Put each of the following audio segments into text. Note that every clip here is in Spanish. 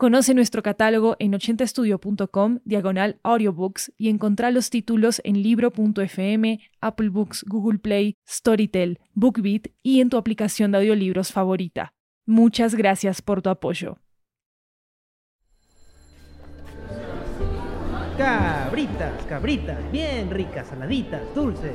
Conoce nuestro catálogo en 80estudio.com, diagonal audiobooks, y encontrá los títulos en libro.fm, Apple Books, Google Play, Storytel, BookBeat y en tu aplicación de audiolibros favorita. Muchas gracias por tu apoyo. Cabritas, cabritas, bien ricas, saladitas, dulces.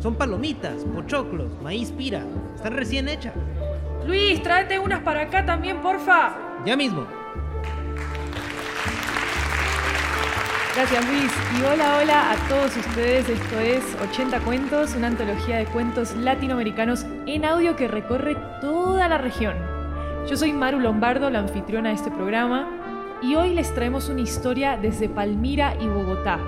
Son palomitas, pochoclos, maíz pira. Están recién hechas. Luis, tráete unas para acá también, porfa. Ya mismo. Gracias Luis. Y hola, hola a todos ustedes. Esto es 80 Cuentos, una antología de cuentos latinoamericanos en audio que recorre toda la región. Yo soy Maru Lombardo, la anfitriona de este programa, y hoy les traemos una historia desde Palmira y Bogotá,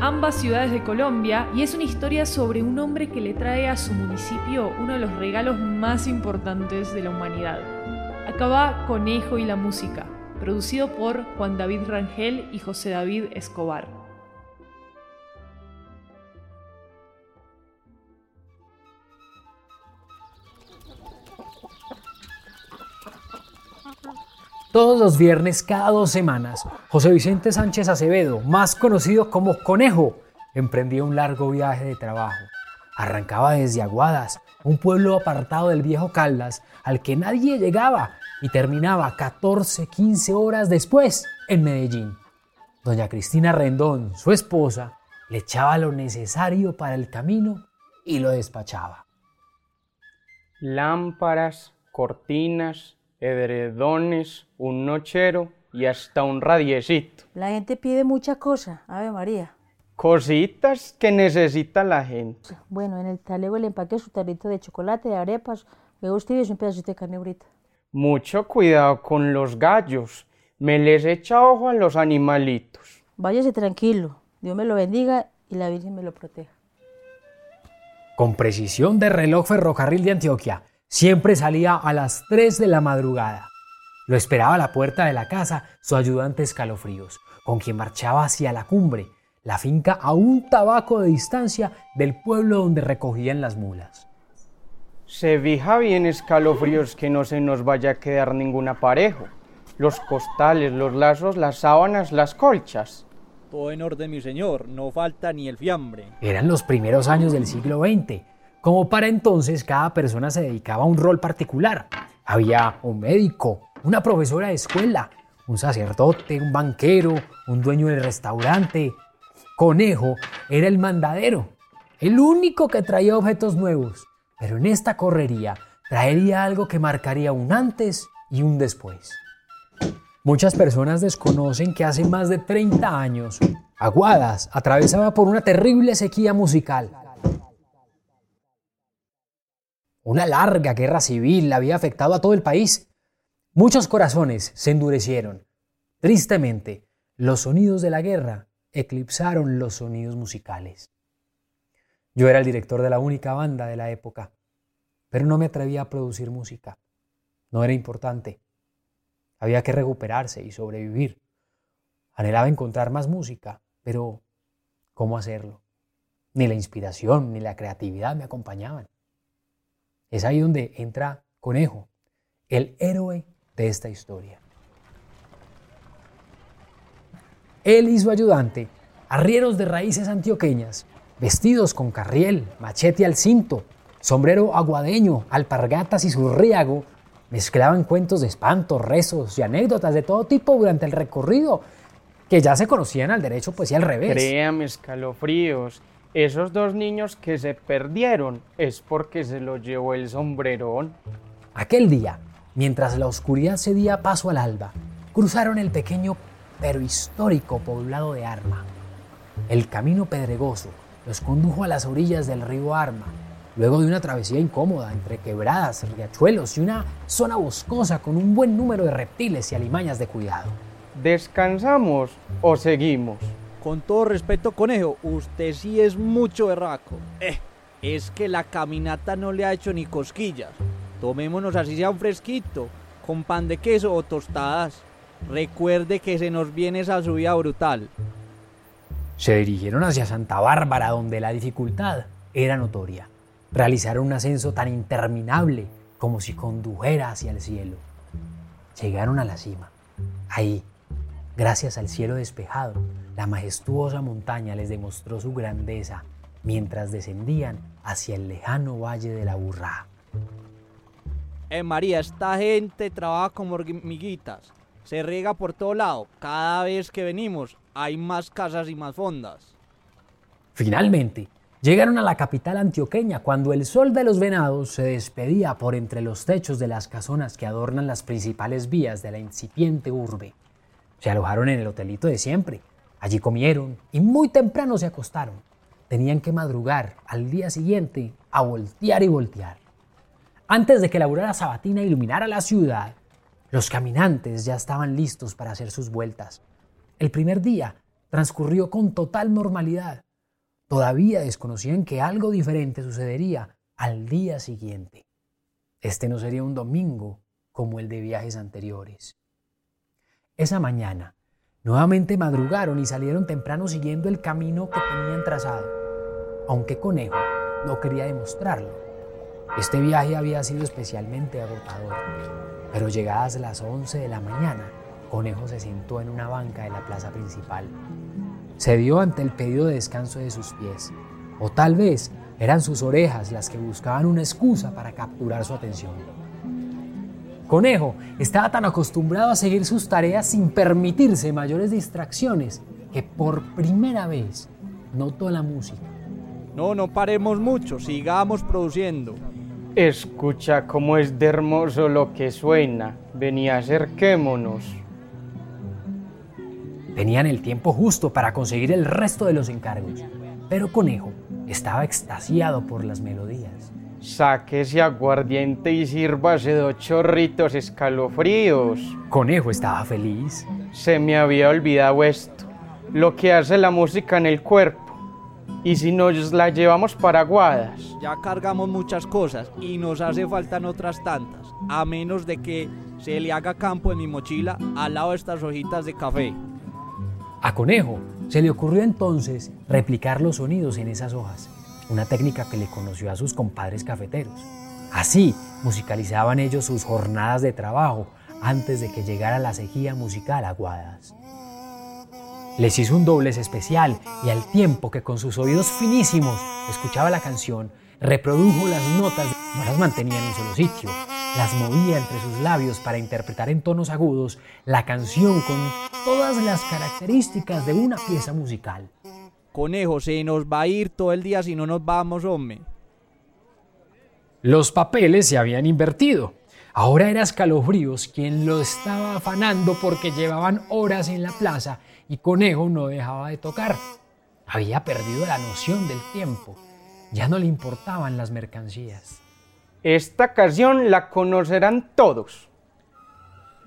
ambas ciudades de Colombia, y es una historia sobre un hombre que le trae a su municipio uno de los regalos más importantes de la humanidad. Acá va Conejo y la música, producido por Juan David Rangel y José David Escobar. Todos los viernes, cada dos semanas, José Vicente Sánchez Acevedo, más conocido como Conejo, emprendía un largo viaje de trabajo. Arrancaba desde Aguadas, un pueblo apartado del viejo Caldas, al que nadie llegaba, y terminaba 14, 15 horas después en Medellín. Doña Cristina Rendón, su esposa, le echaba lo necesario para el camino y lo despachaba. Lámparas, cortinas, edredones, un nochero y hasta un radiecito. La gente pide mucha cosa, Ave María. Cositas que necesita la gente. Bueno, en el talego le empaqué su tarrito de chocolate, de arepas, luego usted y un pedacito de carne ahorita. Mucho cuidado con los gallos. Me les echa ojo a los animalitos. Váyase tranquilo, Dios me lo bendiga y la Virgen me lo proteja. Con precisión de reloj ferrocarril de Antioquia, Siempre salía a las 3 de la madrugada. Lo esperaba a la puerta de la casa su ayudante Escalofríos, con quien marchaba hacia la cumbre, la finca a un tabaco de distancia del pueblo donde recogían las mulas. Se fija bien Escalofríos que no se nos vaya a quedar ningún aparejo. Los costales, los lazos, las sábanas, las colchas. Todo en orden, mi señor, no falta ni el fiambre. Eran los primeros años del siglo XX como para entonces cada persona se dedicaba a un rol particular. Había un médico, una profesora de escuela, un sacerdote, un banquero, un dueño del restaurante. Conejo era el mandadero, el único que traía objetos nuevos, pero en esta correría traería algo que marcaría un antes y un después. Muchas personas desconocen que hace más de 30 años, Aguadas atravesaba por una terrible sequía musical una larga guerra civil había afectado a todo el país. Muchos corazones se endurecieron. Tristemente, los sonidos de la guerra eclipsaron los sonidos musicales. Yo era el director de la única banda de la época, pero no me atrevía a producir música. No era importante. Había que recuperarse y sobrevivir. Anhelaba encontrar más música, pero ¿cómo hacerlo? Ni la inspiración ni la creatividad me acompañaban. Es ahí donde entra Conejo, el héroe de esta historia. Él y su ayudante, arrieros de raíces antioqueñas, vestidos con carriel, machete al cinto, sombrero aguadeño, alpargatas y surriago, mezclaban cuentos de espanto, rezos y anécdotas de todo tipo durante el recorrido, que ya se conocían al derecho pues y al revés. Créame, escalofríos, esos dos niños que se perdieron es porque se los llevó el sombrerón. Aquel día, mientras la oscuridad cedía paso al alba, cruzaron el pequeño pero histórico poblado de Arma. El camino pedregoso los condujo a las orillas del río Arma, luego de una travesía incómoda entre quebradas, riachuelos y una zona boscosa con un buen número de reptiles y alimañas de cuidado. ¿Descansamos o seguimos? Con todo respeto, conejo, usted sí es mucho berraco. Eh, es que la caminata no le ha hecho ni cosquillas. Tomémonos así sea un fresquito, con pan de queso o tostadas. Recuerde que se nos viene esa subida brutal. Se dirigieron hacia Santa Bárbara, donde la dificultad era notoria. Realizaron un ascenso tan interminable como si condujera hacia el cielo. Llegaron a la cima. Ahí, gracias al cielo despejado, la majestuosa montaña les demostró su grandeza mientras descendían hacia el lejano valle de la Burrá. Eh, María, esta gente trabaja como hormiguitas. Se riega por todo lado. Cada vez que venimos hay más casas y más fondas. Finalmente, llegaron a la capital antioqueña cuando el sol de los venados se despedía por entre los techos de las casonas que adornan las principales vías de la incipiente urbe. Se alojaron en el hotelito de siempre. Allí comieron y muy temprano se acostaron. Tenían que madrugar al día siguiente a voltear y voltear. Antes de que la aurora sabatina iluminara la ciudad, los caminantes ya estaban listos para hacer sus vueltas. El primer día transcurrió con total normalidad. Todavía desconocían que algo diferente sucedería al día siguiente. Este no sería un domingo como el de viajes anteriores. Esa mañana, nuevamente madrugaron y salieron temprano siguiendo el camino que tenían trazado, aunque Conejo no quería demostrarlo. Este viaje había sido especialmente agotador, pero llegadas las 11 de la mañana, Conejo se sentó en una banca de la plaza principal. Se dio ante el pedido de descanso de sus pies, o tal vez eran sus orejas las que buscaban una excusa para capturar su atención. Conejo estaba tan acostumbrado a seguir sus tareas sin permitirse mayores distracciones que por primera vez notó la música. No, no paremos mucho, sigamos produciendo. Escucha cómo es de hermoso lo que suena. Vení, acerquémonos. Tenían el tiempo justo para conseguir el resto de los encargos, pero Conejo estaba extasiado por las melodías. Saque ese aguardiente y sírvase dos chorritos escalofríos. Conejo estaba feliz. Se me había olvidado esto. Lo que hace la música en el cuerpo. Y si nos la llevamos para Guadas. Ya cargamos muchas cosas y nos hace faltan otras tantas, a menos de que se le haga campo en mi mochila al lado de estas hojitas de café. A Conejo se le ocurrió entonces replicar los sonidos en esas hojas, una técnica que le conoció a sus compadres cafeteros. Así musicalizaban ellos sus jornadas de trabajo antes de que llegara la sequía musical a Guadas. Les hizo un doblez especial y al tiempo que con sus oídos finísimos escuchaba la canción, reprodujo las notas, no las mantenía en un solo sitio, las movía entre sus labios para interpretar en tonos agudos la canción con todas las características de una pieza musical. Conejo, se nos va a ir todo el día si no nos vamos, hombre. Los papeles se habían invertido. Ahora era Escalofríos quien lo estaba afanando porque llevaban horas en la plaza y Conejo no dejaba de tocar. Había perdido la noción del tiempo. Ya no le importaban las mercancías. Esta canción la conocerán todos.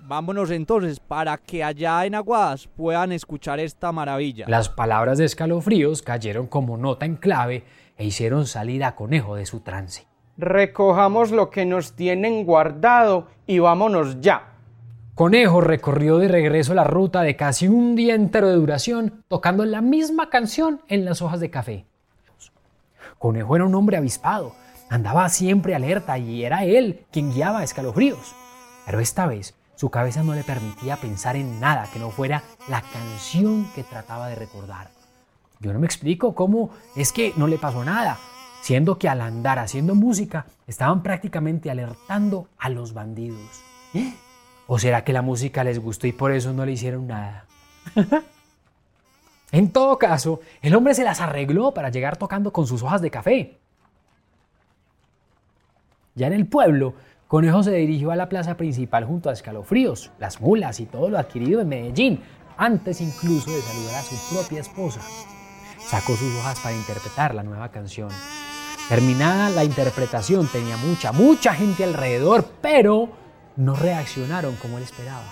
Vámonos entonces para que allá en Aguadas puedan escuchar esta maravilla. Las palabras de escalofríos cayeron como nota en clave e hicieron salir a Conejo de su trance. Recojamos lo que nos tienen guardado y vámonos ya. Conejo recorrió de regreso la ruta de casi un día entero de duración tocando la misma canción en las hojas de café. Conejo era un hombre avispado, andaba siempre alerta y era él quien guiaba a escalofríos. Pero esta vez su cabeza no le permitía pensar en nada que no fuera la canción que trataba de recordar. Yo no me explico cómo es que no le pasó nada, siendo que al andar haciendo música estaban prácticamente alertando a los bandidos. ¿O será que la música les gustó y por eso no le hicieron nada? en todo caso, el hombre se las arregló para llegar tocando con sus hojas de café. Ya en el pueblo, Conejo se dirigió a la plaza principal junto a escalofríos, las mulas y todo lo adquirido en Medellín, antes incluso de saludar a su propia esposa. Sacó sus hojas para interpretar la nueva canción. Terminada la interpretación, tenía mucha, mucha gente alrededor, pero no reaccionaron como él esperaba.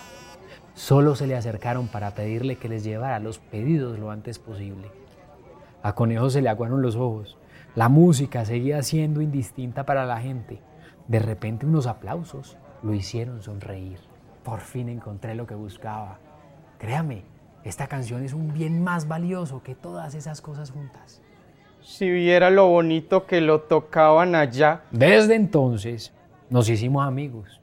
Solo se le acercaron para pedirle que les llevara los pedidos lo antes posible. A Conejo se le aguaron los ojos. La música seguía siendo indistinta para la gente. De repente unos aplausos lo hicieron sonreír. Por fin encontré lo que buscaba. Créame, esta canción es un bien más valioso que todas esas cosas juntas. Si viera lo bonito que lo tocaban allá. Desde entonces nos hicimos amigos.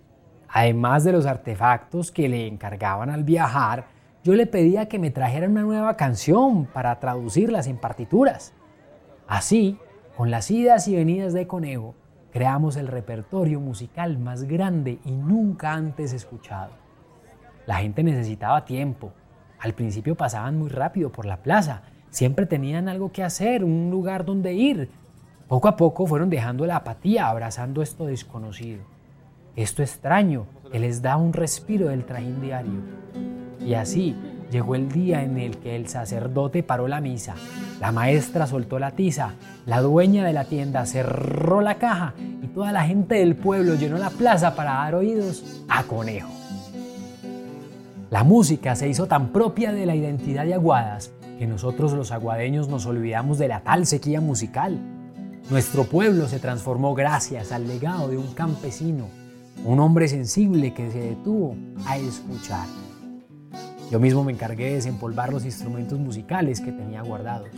Además de los artefactos que le encargaban al viajar, yo le pedía que me trajera una nueva canción para traducirlas en partituras. Así, con las idas y venidas de Conejo, creamos el repertorio musical más grande y nunca antes escuchado. La gente necesitaba tiempo. Al principio pasaban muy rápido por la plaza. Siempre tenían algo que hacer, un lugar donde ir. Poco a poco fueron dejando la apatía, abrazando esto desconocido. Esto extraño que les da un respiro del trajín diario. Y así llegó el día en el que el sacerdote paró la misa, la maestra soltó la tiza, la dueña de la tienda cerró la caja y toda la gente del pueblo llenó la plaza para dar oídos a Conejo. La música se hizo tan propia de la identidad de Aguadas que nosotros los aguadeños nos olvidamos de la tal sequía musical. Nuestro pueblo se transformó gracias al legado de un campesino, un hombre sensible que se detuvo a escuchar. Yo mismo me encargué de desempolvar los instrumentos musicales que tenía guardados.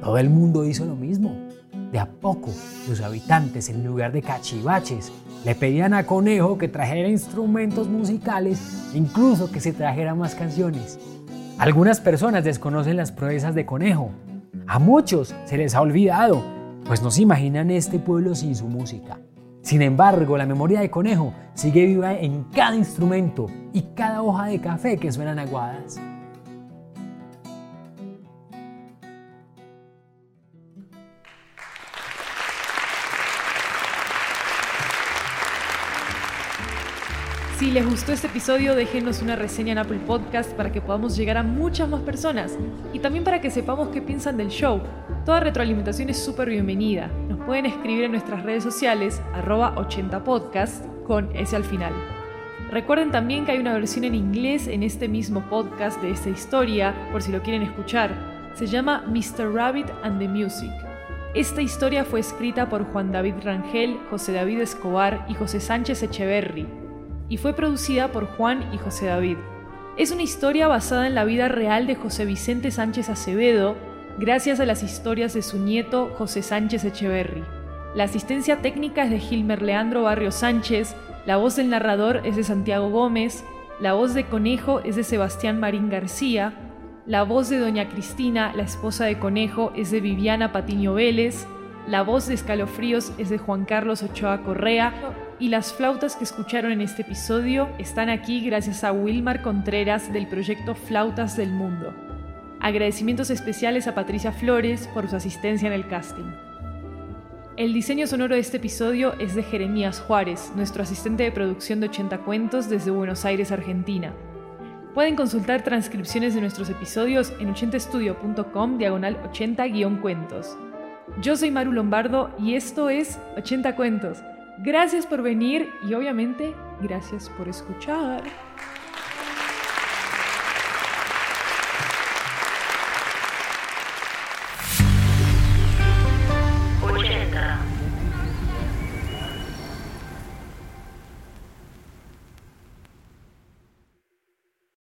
Todo el mundo hizo lo mismo. De a poco, los habitantes, en lugar de cachivaches, le pedían a Conejo que trajera instrumentos musicales, incluso que se trajera más canciones. Algunas personas desconocen las proezas de Conejo. A muchos se les ha olvidado, pues no se imaginan este pueblo sin su música. Sin embargo, la memoria de conejo sigue viva en cada instrumento y cada hoja de café que suenan aguadas. Si les gustó este episodio, déjenos una reseña en Apple Podcast para que podamos llegar a muchas más personas y también para que sepamos qué piensan del show. Toda retroalimentación es súper bienvenida. Pueden escribir en nuestras redes sociales, arroba 80podcast, con ese al final. Recuerden también que hay una versión en inglés en este mismo podcast de esta historia, por si lo quieren escuchar. Se llama Mr. Rabbit and the Music. Esta historia fue escrita por Juan David Rangel, José David Escobar y José Sánchez Echeverry y fue producida por Juan y José David. Es una historia basada en la vida real de José Vicente Sánchez Acevedo, gracias a las historias de su nieto José Sánchez Echeverry. La asistencia técnica es de Gilmer Leandro Barrio Sánchez, la voz del narrador es de Santiago Gómez, la voz de Conejo es de Sebastián Marín García, la voz de Doña Cristina, la esposa de Conejo, es de Viviana Patiño Vélez, la voz de Escalofríos es de Juan Carlos Ochoa Correa y las flautas que escucharon en este episodio están aquí gracias a Wilmar Contreras del proyecto Flautas del Mundo. Agradecimientos especiales a Patricia Flores por su asistencia en el casting. El diseño sonoro de este episodio es de Jeremías Juárez, nuestro asistente de producción de 80 cuentos desde Buenos Aires, Argentina. Pueden consultar transcripciones de nuestros episodios en 80estudio.com diagonal 80-cuentos. Yo soy Maru Lombardo y esto es 80 Cuentos. Gracias por venir y obviamente gracias por escuchar.